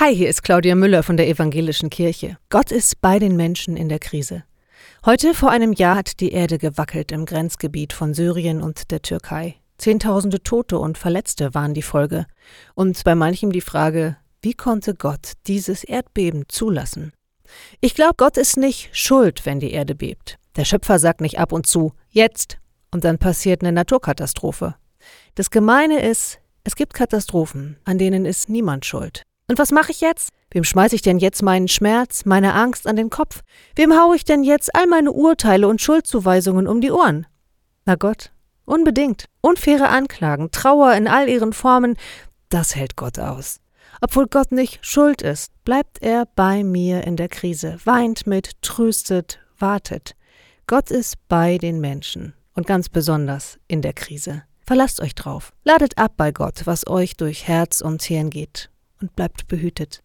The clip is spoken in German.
Hi, hier ist Claudia Müller von der Evangelischen Kirche. Gott ist bei den Menschen in der Krise. Heute vor einem Jahr hat die Erde gewackelt im Grenzgebiet von Syrien und der Türkei. Zehntausende Tote und Verletzte waren die Folge. Und bei manchem die Frage, wie konnte Gott dieses Erdbeben zulassen? Ich glaube, Gott ist nicht schuld, wenn die Erde bebt. Der Schöpfer sagt nicht ab und zu, jetzt, und dann passiert eine Naturkatastrophe. Das Gemeine ist, es gibt Katastrophen, an denen ist niemand schuld. Und was mache ich jetzt? Wem schmeiße ich denn jetzt meinen Schmerz, meine Angst an den Kopf? Wem haue ich denn jetzt all meine Urteile und Schuldzuweisungen um die Ohren? Na Gott, unbedingt. Unfaire Anklagen, Trauer in all ihren Formen, das hält Gott aus. Obwohl Gott nicht schuld ist, bleibt er bei mir in der Krise, weint mit, tröstet, wartet. Gott ist bei den Menschen und ganz besonders in der Krise. Verlasst euch drauf. Ladet ab bei Gott, was euch durch Herz und Hirn geht und bleibt behütet.